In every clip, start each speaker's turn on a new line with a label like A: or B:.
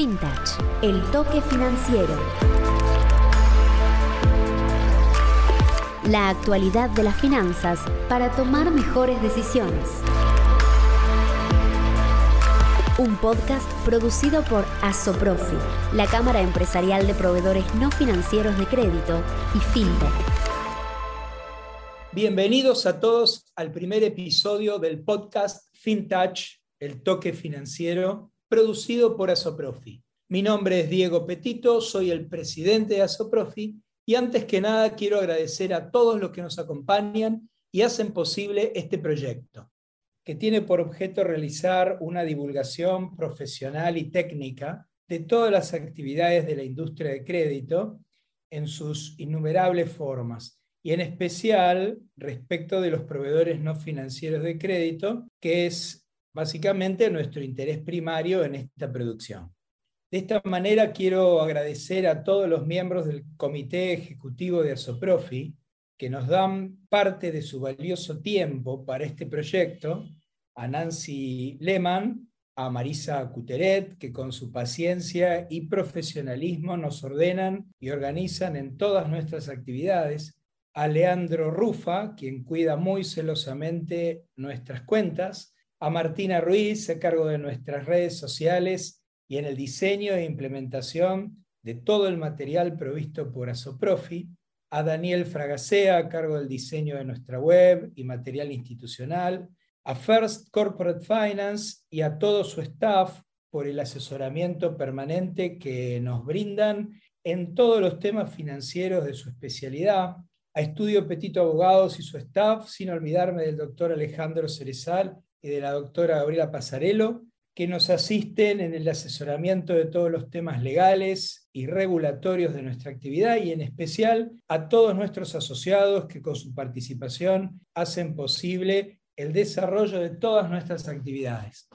A: FinTech, el toque financiero. La actualidad de las finanzas para tomar mejores decisiones. Un podcast producido por Asoprofi, la Cámara Empresarial de Proveedores No Financieros de Crédito y FinTech.
B: Bienvenidos a todos al primer episodio del podcast FinTouch, el toque financiero, producido por Asoprofi. Mi nombre es Diego Petito, soy el presidente de Asoprofi y antes que nada quiero agradecer a todos los que nos acompañan y hacen posible este proyecto, que tiene por objeto realizar una divulgación profesional y técnica de todas las actividades de la industria de crédito en sus innumerables formas y en especial respecto de los proveedores no financieros de crédito, que es básicamente nuestro interés primario en esta producción. De esta manera quiero agradecer a todos los miembros del Comité Ejecutivo de Asoprofi que nos dan parte de su valioso tiempo para este proyecto, a Nancy Lehmann, a Marisa Cuteret, que con su paciencia y profesionalismo nos ordenan y organizan en todas nuestras actividades, a Leandro Rufa, quien cuida muy celosamente nuestras cuentas, a Martina Ruiz, a cargo de nuestras redes sociales y en el diseño e implementación de todo el material provisto por Asoprofi, a Daniel Fragacea, a cargo del diseño de nuestra web y material institucional, a First Corporate Finance y a todo su staff por el asesoramiento permanente que nos brindan en todos los temas financieros de su especialidad, a Estudio Petito Abogados y su staff, sin olvidarme del doctor Alejandro Cerezal y de la doctora Gabriela Pasarello, que nos asisten en el asesoramiento de todos los temas legales y regulatorios de nuestra actividad y en especial a todos nuestros asociados que con su participación hacen posible el desarrollo de todas nuestras actividades.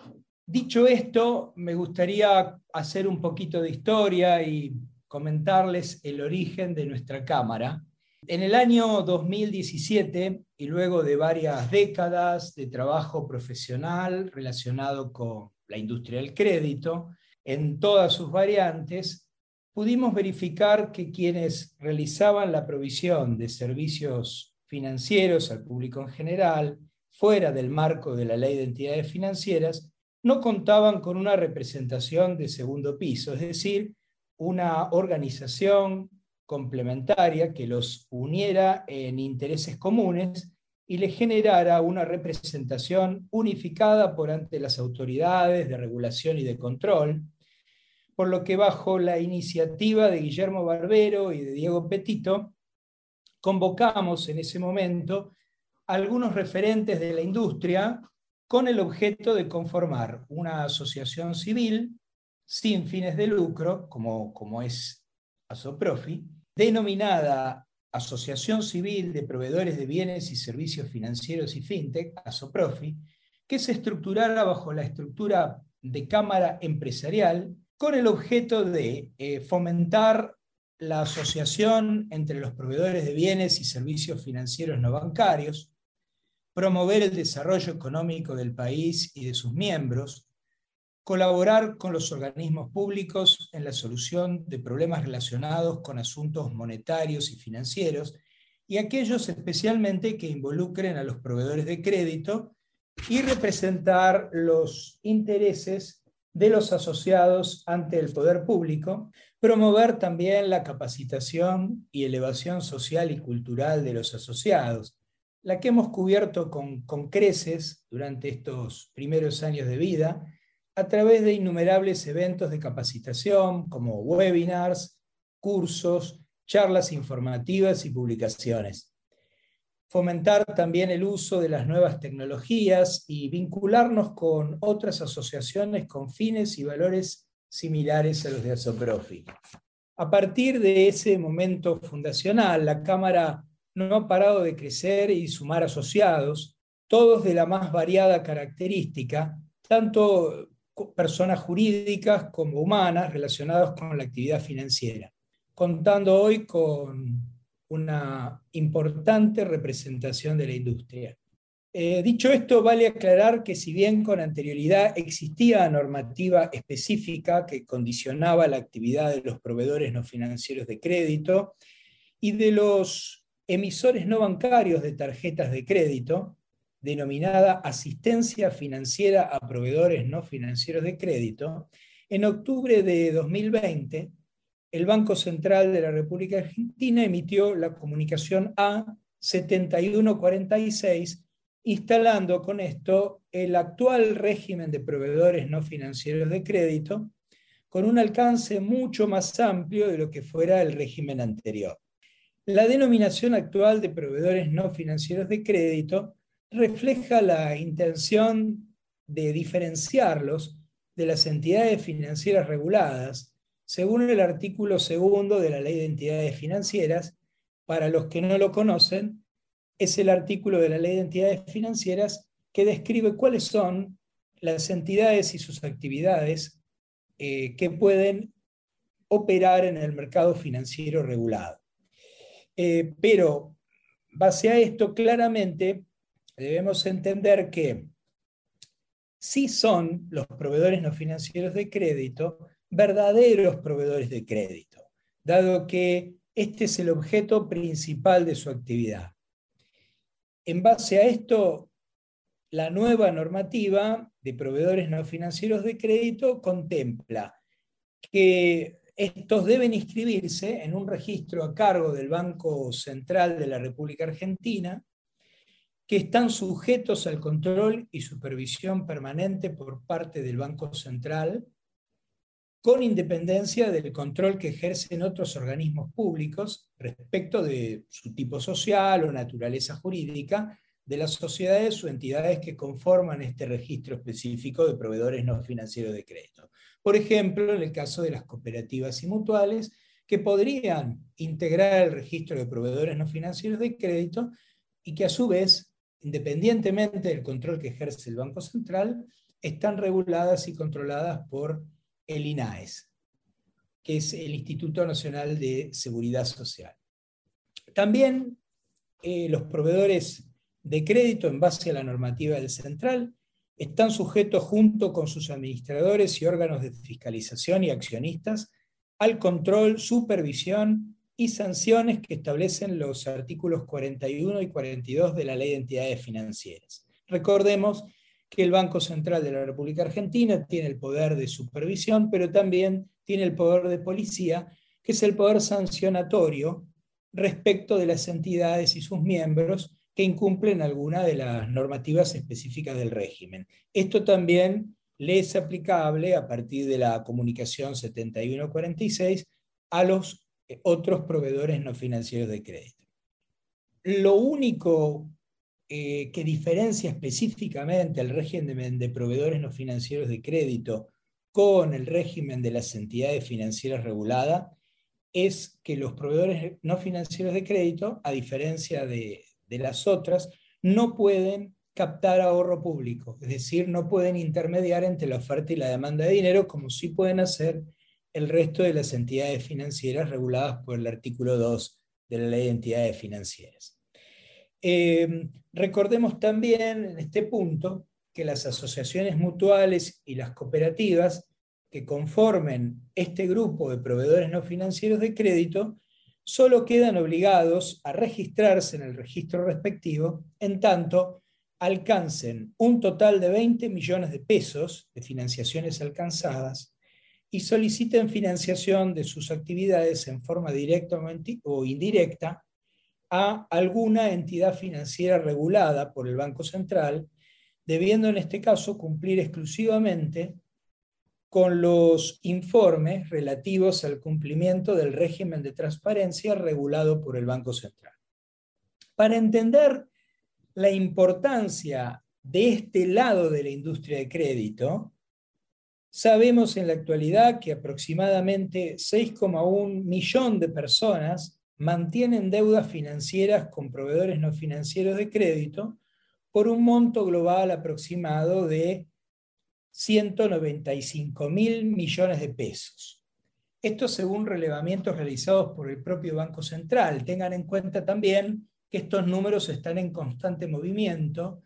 B: Dicho esto, me gustaría hacer un poquito de historia y comentarles el origen de nuestra Cámara, en el año 2017, y luego de varias décadas de trabajo profesional relacionado con la industria del crédito, en todas sus variantes, pudimos verificar que quienes realizaban la provisión de servicios financieros al público en general, fuera del marco de la ley de entidades financieras, no contaban con una representación de segundo piso, es decir, una organización complementaria que los uniera en intereses comunes y le generara una representación unificada por ante las autoridades de regulación y de control, por lo que bajo la iniciativa de Guillermo Barbero y de Diego Petito, convocamos en ese momento a algunos referentes de la industria con el objeto de conformar una asociación civil sin fines de lucro, como, como es ASOPROFI, denominada Asociación Civil de Proveedores de Bienes y Servicios Financieros y FinTech, ASOPROFI, que se estructurara bajo la estructura de Cámara Empresarial con el objeto de eh, fomentar la asociación entre los proveedores de bienes y servicios financieros no bancarios, promover el desarrollo económico del país y de sus miembros, colaborar con los organismos públicos en la solución de problemas relacionados con asuntos monetarios y financieros y aquellos especialmente que involucren a los proveedores de crédito y representar los intereses de los asociados ante el poder público, promover también la capacitación y elevación social y cultural de los asociados, la que hemos cubierto con, con creces durante estos primeros años de vida, a través de innumerables eventos de capacitación como webinars, cursos, charlas informativas y publicaciones. Fomentar también el uso de las nuevas tecnologías y vincularnos con otras asociaciones con fines y valores similares a los de Asoprofi. A partir de ese momento fundacional, la Cámara no ha parado de crecer y sumar asociados, todos de la más variada característica, tanto personas jurídicas como humanas relacionadas con la actividad financiera, contando hoy con una importante representación de la industria. Eh, dicho esto, vale aclarar que si bien con anterioridad existía normativa específica que condicionaba la actividad de los proveedores no financieros de crédito y de los emisores no bancarios de tarjetas de crédito, denominada asistencia financiera a proveedores no financieros de crédito, en octubre de 2020, el Banco Central de la República Argentina emitió la comunicación A7146, instalando con esto el actual régimen de proveedores no financieros de crédito, con un alcance mucho más amplio de lo que fuera el régimen anterior. La denominación actual de proveedores no financieros de crédito refleja la intención de diferenciarlos de las entidades financieras reguladas, según el artículo segundo de la Ley de Entidades Financieras. Para los que no lo conocen, es el artículo de la Ley de Entidades Financieras que describe cuáles son las entidades y sus actividades eh, que pueden operar en el mercado financiero regulado. Eh, pero, base a esto, claramente debemos entender que sí son los proveedores no financieros de crédito verdaderos proveedores de crédito, dado que este es el objeto principal de su actividad. En base a esto, la nueva normativa de proveedores no financieros de crédito contempla que estos deben inscribirse en un registro a cargo del Banco Central de la República Argentina, que están sujetos al control y supervisión permanente por parte del Banco Central, con independencia del control que ejercen otros organismos públicos respecto de su tipo social o naturaleza jurídica de las sociedades o entidades que conforman este registro específico de proveedores no financieros de crédito. Por ejemplo, en el caso de las cooperativas y mutuales, que podrían integrar el registro de proveedores no financieros de crédito y que a su vez independientemente del control que ejerce el Banco Central, están reguladas y controladas por el INAES, que es el Instituto Nacional de Seguridad Social. También eh, los proveedores de crédito en base a la normativa del Central están sujetos junto con sus administradores y órganos de fiscalización y accionistas al control, supervisión y sanciones que establecen los artículos 41 y 42 de la Ley de Entidades Financieras. Recordemos que el Banco Central de la República Argentina tiene el poder de supervisión, pero también tiene el poder de policía, que es el poder sancionatorio respecto de las entidades y sus miembros que incumplen alguna de las normativas específicas del régimen. Esto también le es aplicable a partir de la comunicación 7146 a los otros proveedores no financieros de crédito. Lo único eh, que diferencia específicamente el régimen de proveedores no financieros de crédito con el régimen de las entidades financieras reguladas es que los proveedores no financieros de crédito, a diferencia de, de las otras, no pueden captar ahorro público, es decir, no pueden intermediar entre la oferta y la demanda de dinero como sí pueden hacer el resto de las entidades financieras reguladas por el artículo 2 de la Ley de Entidades Financieras. Eh, recordemos también en este punto que las asociaciones mutuales y las cooperativas que conformen este grupo de proveedores no financieros de crédito solo quedan obligados a registrarse en el registro respectivo en tanto alcancen un total de 20 millones de pesos de financiaciones alcanzadas y soliciten financiación de sus actividades en forma directa o indirecta a alguna entidad financiera regulada por el Banco Central, debiendo en este caso cumplir exclusivamente con los informes relativos al cumplimiento del régimen de transparencia regulado por el Banco Central. Para entender la importancia de este lado de la industria de crédito, Sabemos en la actualidad que aproximadamente 6,1 millón de personas mantienen deudas financieras con proveedores no financieros de crédito por un monto global aproximado de 195 mil millones de pesos. Esto según relevamientos realizados por el propio Banco Central. Tengan en cuenta también que estos números están en constante movimiento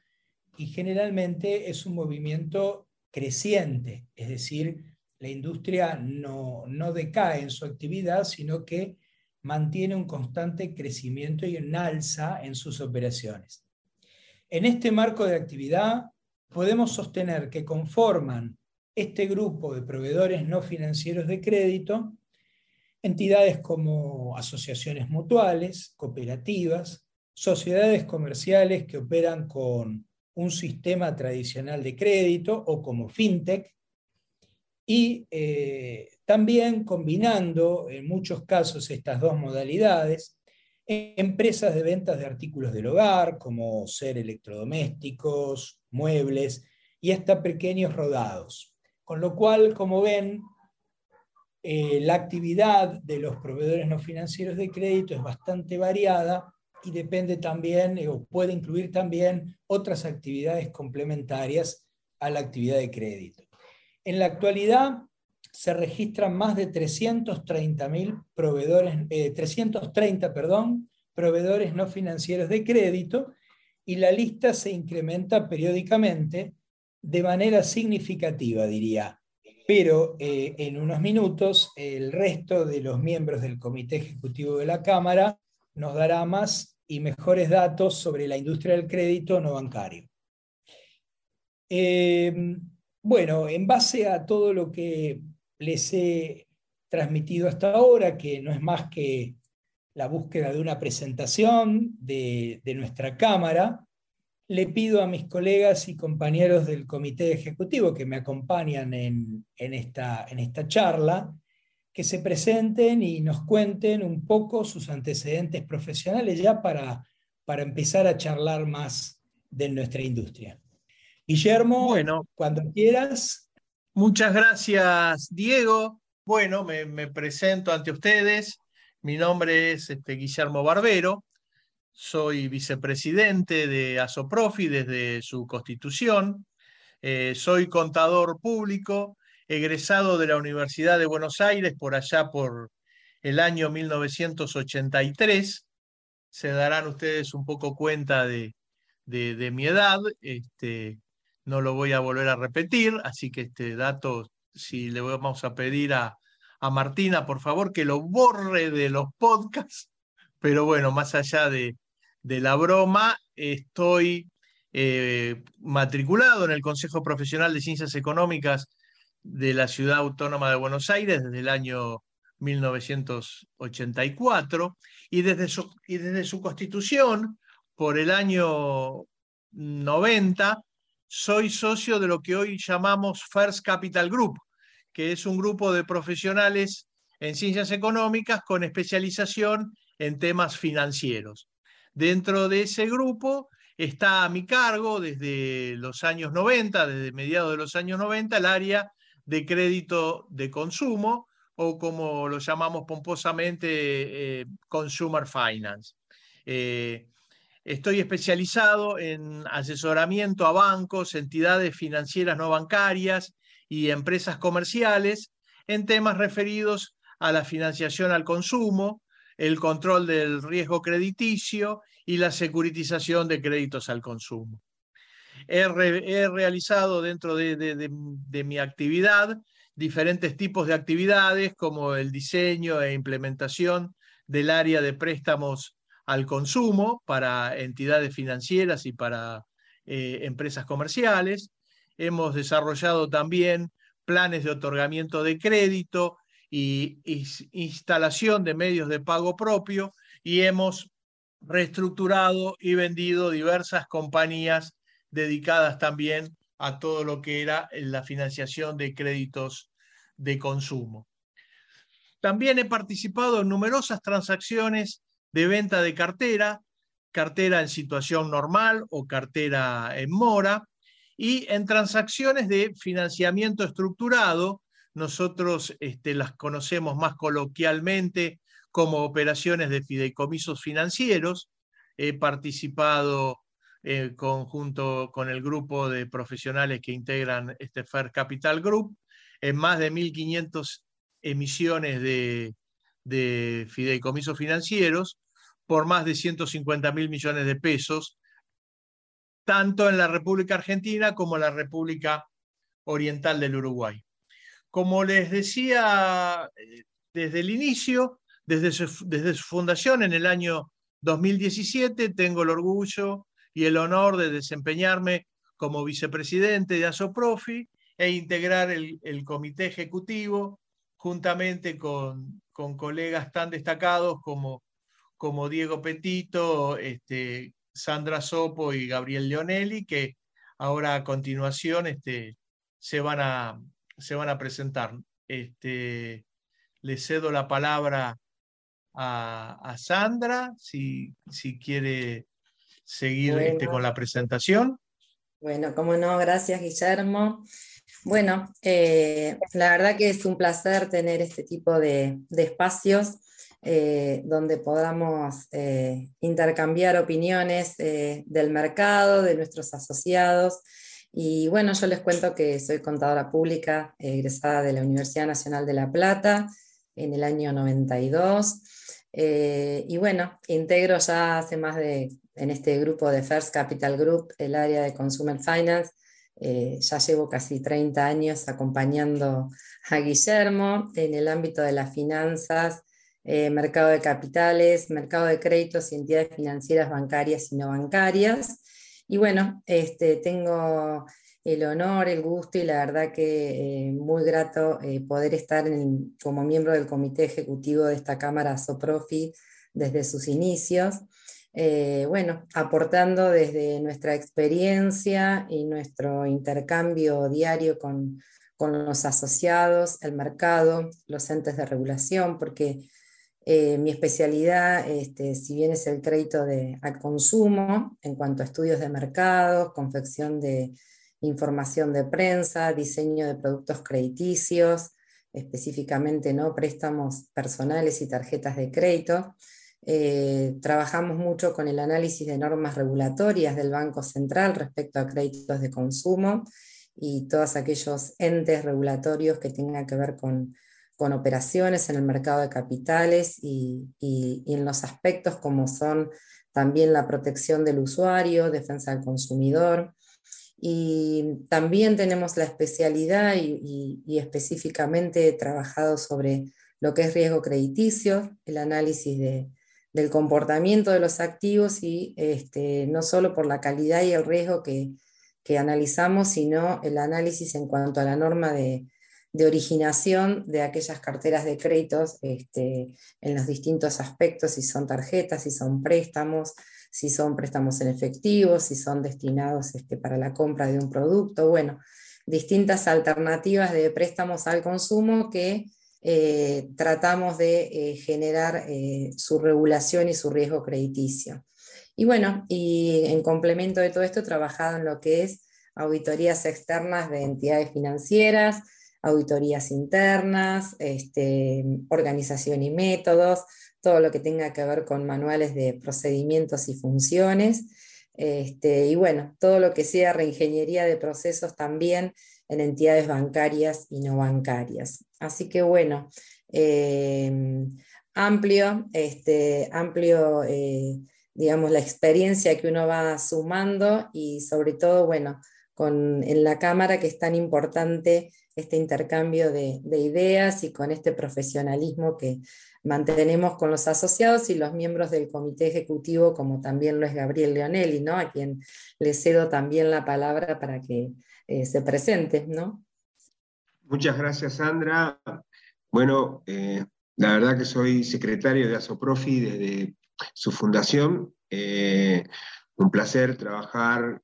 B: y generalmente es un movimiento creciente, es decir, la industria no, no decae en su actividad, sino que mantiene un constante crecimiento y un alza en sus operaciones. En este marco de actividad, podemos sostener que conforman este grupo de proveedores no financieros de crédito entidades como asociaciones mutuales, cooperativas, sociedades comerciales que operan con un sistema tradicional de crédito o como fintech, y eh, también combinando en muchos casos estas dos modalidades, empresas de ventas de artículos del hogar, como ser electrodomésticos, muebles y hasta pequeños rodados. Con lo cual, como ven, eh, la actividad de los proveedores no financieros de crédito es bastante variada y depende también, o puede incluir también otras actividades complementarias a la actividad de crédito. En la actualidad se registran más de 330.000 proveedores, 330, eh, perdón, proveedores no financieros de crédito y la lista se incrementa periódicamente de manera significativa, diría. Pero eh, en unos minutos el resto de los miembros del Comité Ejecutivo de la Cámara nos dará más y mejores datos sobre la industria del crédito no bancario. Eh, bueno, en base a todo lo que les he transmitido hasta ahora, que no es más que la búsqueda de una presentación de, nuestra Cámara, le pido a mis colegas y compañeros del Comité Ejecutivo que me acompañan en, esta, en esta charla, que se presenten y nos cuenten un poco sus antecedentes profesionales ya para, para empezar a charlar más de nuestra industria. Guillermo, bueno, cuando quieras.
C: Muchas gracias, Diego. Bueno, me, presento ante ustedes. Mi nombre es este, Guillermo Barbero. Soy vicepresidente de Asoprofi desde su constitución. Eh, soy contador público, egresado de la Universidad de Buenos Aires por allá por el año 1983. Se darán ustedes un poco cuenta de, de mi edad. Este, no lo voy a volver a repetir, así que este dato, si le vamos a pedir a, Martina, por favor, que lo borre de los podcasts, pero bueno, más allá de, la broma, estoy eh, matriculado en el Consejo Profesional de Ciencias Económicas de la Ciudad Autónoma de Buenos Aires desde el año 1984 y desde su, y desde su constitución por el año 90 soy socio de lo que hoy llamamos First Capital Group, que es un grupo de profesionales en ciencias económicas con especialización en temas financieros. Dentro de ese grupo está a mi cargo desde los años 90, desde mediados de los años 90, el área de crédito de consumo o como lo llamamos pomposamente, eh, Consumer Finance. Eh, Estoy especializado en asesoramiento a bancos, entidades financieras no bancarias y empresas comerciales en temas referidos a la financiación al consumo, el control del riesgo crediticio y la securitización de créditos al consumo. He, realizado dentro de mi actividad diferentes tipos de actividades como el diseño e implementación del área de préstamos al consumo para entidades financieras y para eh, empresas comerciales. Hemos desarrollado también planes de otorgamiento de crédito y, instalación de medios de pago propio y hemos reestructurado y vendido diversas compañías dedicadas también a todo lo que era la financiación de créditos de consumo. También he participado en numerosas transacciones de venta de cartera, cartera en situación normal o cartera en mora, y en transacciones de financiamiento estructurado, nosotros este, las conocemos más coloquialmente como operaciones de fideicomisos financieros. He participado eh, conjunto con el grupo de profesionales que integran este Fair Capital Group en más de 1.500 emisiones de, de fideicomisos financieros por más de 150 mil millones de pesos, tanto en la República Argentina como en la República Oriental del Uruguay. Como les decía eh, desde el inicio, desde su, desde su fundación en el año 2017, tengo el orgullo y el honor de desempeñarme como vicepresidente de ASOPROFI e integrar el, comité ejecutivo juntamente con, colegas tan destacados como, como Diego Petito, este, Sandra Sopo y Gabriel Leonelli, que ahora a continuación este, se, van a, se van a presentar. Este, le cedo la palabra a, Sandra, si, si, quiere seguir este, con la presentación.
D: Bueno, como no, gracias Guillermo. Bueno, eh, la verdad que es un placer tener este tipo de, espacios eh, donde podamos eh, intercambiar opiniones del mercado, de nuestros asociados. Y bueno, yo les cuento que soy contadora pública egresada de la Universidad Nacional de La Plata en el año 92. y bueno, integro ya hace más de en este grupo de First Capital Group, el área de Consumer Finance. Eh, ya llevo casi 30 años acompañando a Guillermo en el ámbito de las finanzas, eh, mercado de capitales, mercado de créditos y entidades financieras bancarias y no bancarias. Y bueno, este, tengo el honor, el gusto y la verdad que eh, muy grato poder estar como miembro del comité ejecutivo de esta Cámara SOPROFI desde sus inicios. Eh, bueno, aportando desde nuestra experiencia y nuestro intercambio diario con, los asociados, el mercado, los entes de regulación, porque eh, mi especialidad, este, si bien es el crédito de, al consumo, en cuanto a estudios de mercados, confección de información de prensa, diseño de productos crediticios, específicamente ¿no? préstamos personales y tarjetas de crédito, eh, trabajamos mucho con el análisis de normas regulatorias del Banco Central respecto a créditos de consumo y todos aquellos entes regulatorios que tengan que ver con, operaciones en el mercado de capitales y, en los aspectos como son también la protección del usuario, defensa del consumidor. Y también tenemos la especialidad y, y específicamente trabajado sobre lo que es riesgo crediticio, el análisis de, del comportamiento de los activos y este, no solo por la calidad y el riesgo que, analizamos, sino el análisis en cuanto a la norma de, originación de aquellas carteras de créditos este, en los distintos aspectos, si son tarjetas, si son préstamos, si son préstamos en efectivo, si son destinados este, para la compra de un producto, bueno, distintas alternativas de préstamos al consumo que eh, tratamos de eh, generar eh, su regulación y su riesgo crediticio. Y bueno, y en complemento de todo esto, he trabajado en lo que es auditorías externas de entidades financieras, auditorías internas, este, organización y métodos, todo lo que tenga que ver con manuales de procedimientos y funciones. Este, y bueno, todo lo que sea reingeniería de procesos también en entidades bancarias y no bancarias. Así que bueno, eh, amplio, este, amplio eh, digamos, la experiencia que uno va sumando y sobre todo, bueno, con, en la Cámara que es tan importante este intercambio de, ideas y con este profesionalismo que mantenemos con los asociados y los miembros del comité ejecutivo, como también lo es Gabriel Leonelli, ¿no? a quien le cedo también la palabra para que eh, se presente. ¿no?
E: Muchas gracias, Sandra. Bueno, eh, la verdad que soy secretario de ASOPROFI desde su fundación. Eh, un placer trabajar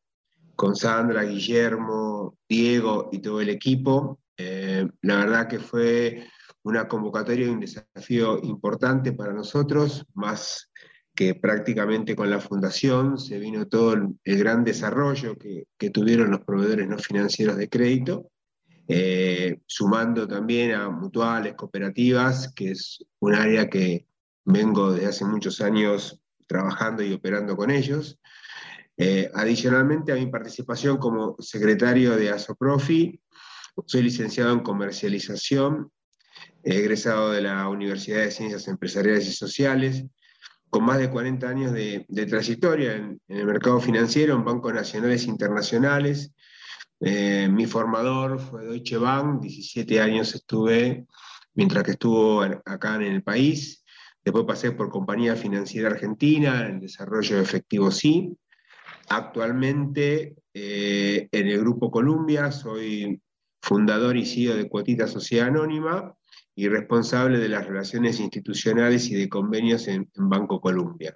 E: con Sandra, Guillermo, Diego y todo el equipo. Eh, la verdad que fue una convocatoria y un desafío importante para nosotros, más que prácticamente con la fundación se vino todo el, gran desarrollo que, tuvieron los proveedores no financieros de crédito, eh, sumando también a mutuales, cooperativas, que es un área que vengo desde hace muchos años trabajando y operando con ellos. Eh, adicionalmente a mi participación como secretario de ASOPROFI, soy licenciado en comercialización, egresado de la Universidad de Ciencias Empresariales y Sociales, con más de 40 años de, trayectoria en, el mercado financiero, en bancos nacionales e internacionales. Eh, mi formador fue Deutsche Bank, 17 años estuve mientras que estuvo acá en el país. Después pasé por Compañía Financiera Argentina, en desarrollo de efectivo sí. Actualmente eh, en el Grupo Columbia soy fundador y CEO de Cuotita Sociedad Anónima y responsable de las relaciones institucionales y de convenios en, Banco Columbia.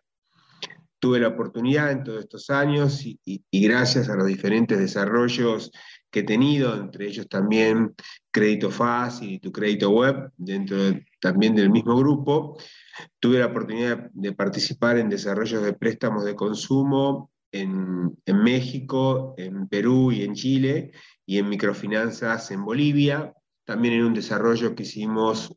E: Tuve la oportunidad en todos estos años y, gracias a los diferentes desarrollos que he tenido, entre ellos también Crédito Fácil y Tu Crédito Web, dentro también del mismo grupo, tuve la oportunidad de participar en desarrollos de préstamos de consumo en, en México, en Perú y en Chile, y en microfinanzas en Bolivia, también en un desarrollo que hicimos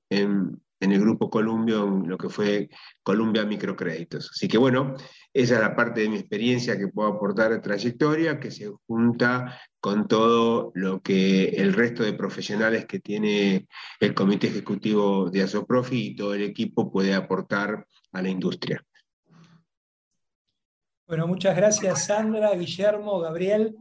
E: en, el Grupo Columbia, en lo que fue Columbia Microcréditos. Así que bueno, esa es la parte de mi experiencia que puedo aportar de trayectoria, que se junta con todo lo que el resto de profesionales que tiene el Comité Ejecutivo de Asoprofi y todo el equipo puede aportar a la industria.
B: Bueno, muchas gracias Sandra, Guillermo, Gabriel.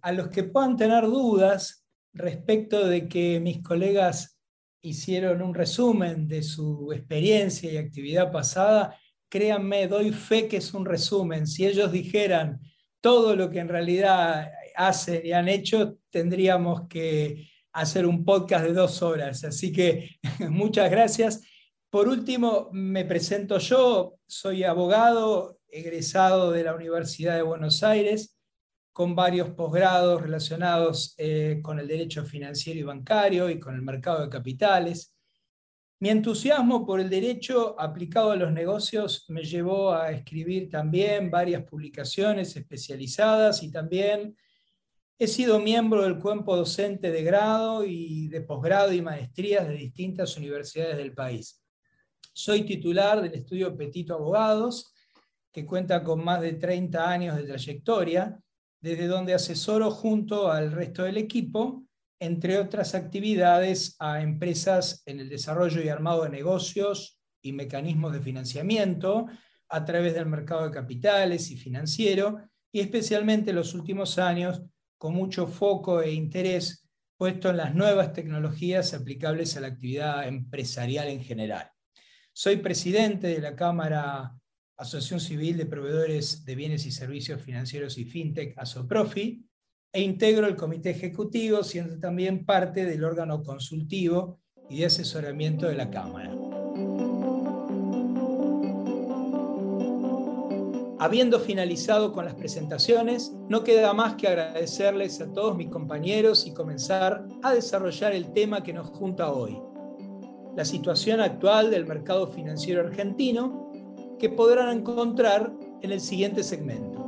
B: A los que puedan tener dudas respecto de que mis colegas hicieron un resumen de su experiencia y actividad pasada, créanme, doy fe que es un resumen. Si ellos dijeran todo lo que en realidad hacen y han hecho, tendríamos que hacer un podcast de dos horas. Así que muchas gracias. Por último, me presento yo, soy abogado egresado de la Universidad de Buenos Aires con varios posgrados relacionados eh, con el derecho financiero y bancario y con el mercado de capitales. Mi entusiasmo por el derecho aplicado a los negocios me llevó a escribir también varias publicaciones especializadas y también he sido miembro del cuerpo docente de grado y de posgrado y maestrías de distintas universidades del país. Soy titular del estudio Petito Abogados, que cuenta con más de 30 años de trayectoria desde donde asesoro junto al resto del equipo, entre otras actividades, a empresas en el desarrollo y armado de negocios y mecanismos de financiamiento a través del mercado de capitales y financiero, y especialmente en los últimos años con mucho foco e interés puesto en las nuevas tecnologías aplicables a la actividad empresarial en general. Soy presidente de la Cámara Asociación Civil de Proveedores de Bienes y Servicios Financieros y FinTech, ASOPROFI, e integro el comité ejecutivo, siendo también parte del órgano consultivo y de asesoramiento de la Cámara. Habiendo finalizado con las presentaciones, no queda más que agradecerles a todos mis compañeros y comenzar a desarrollar el tema que nos junta hoy, la situación actual del mercado financiero argentino que podrán encontrar en el siguiente segmento.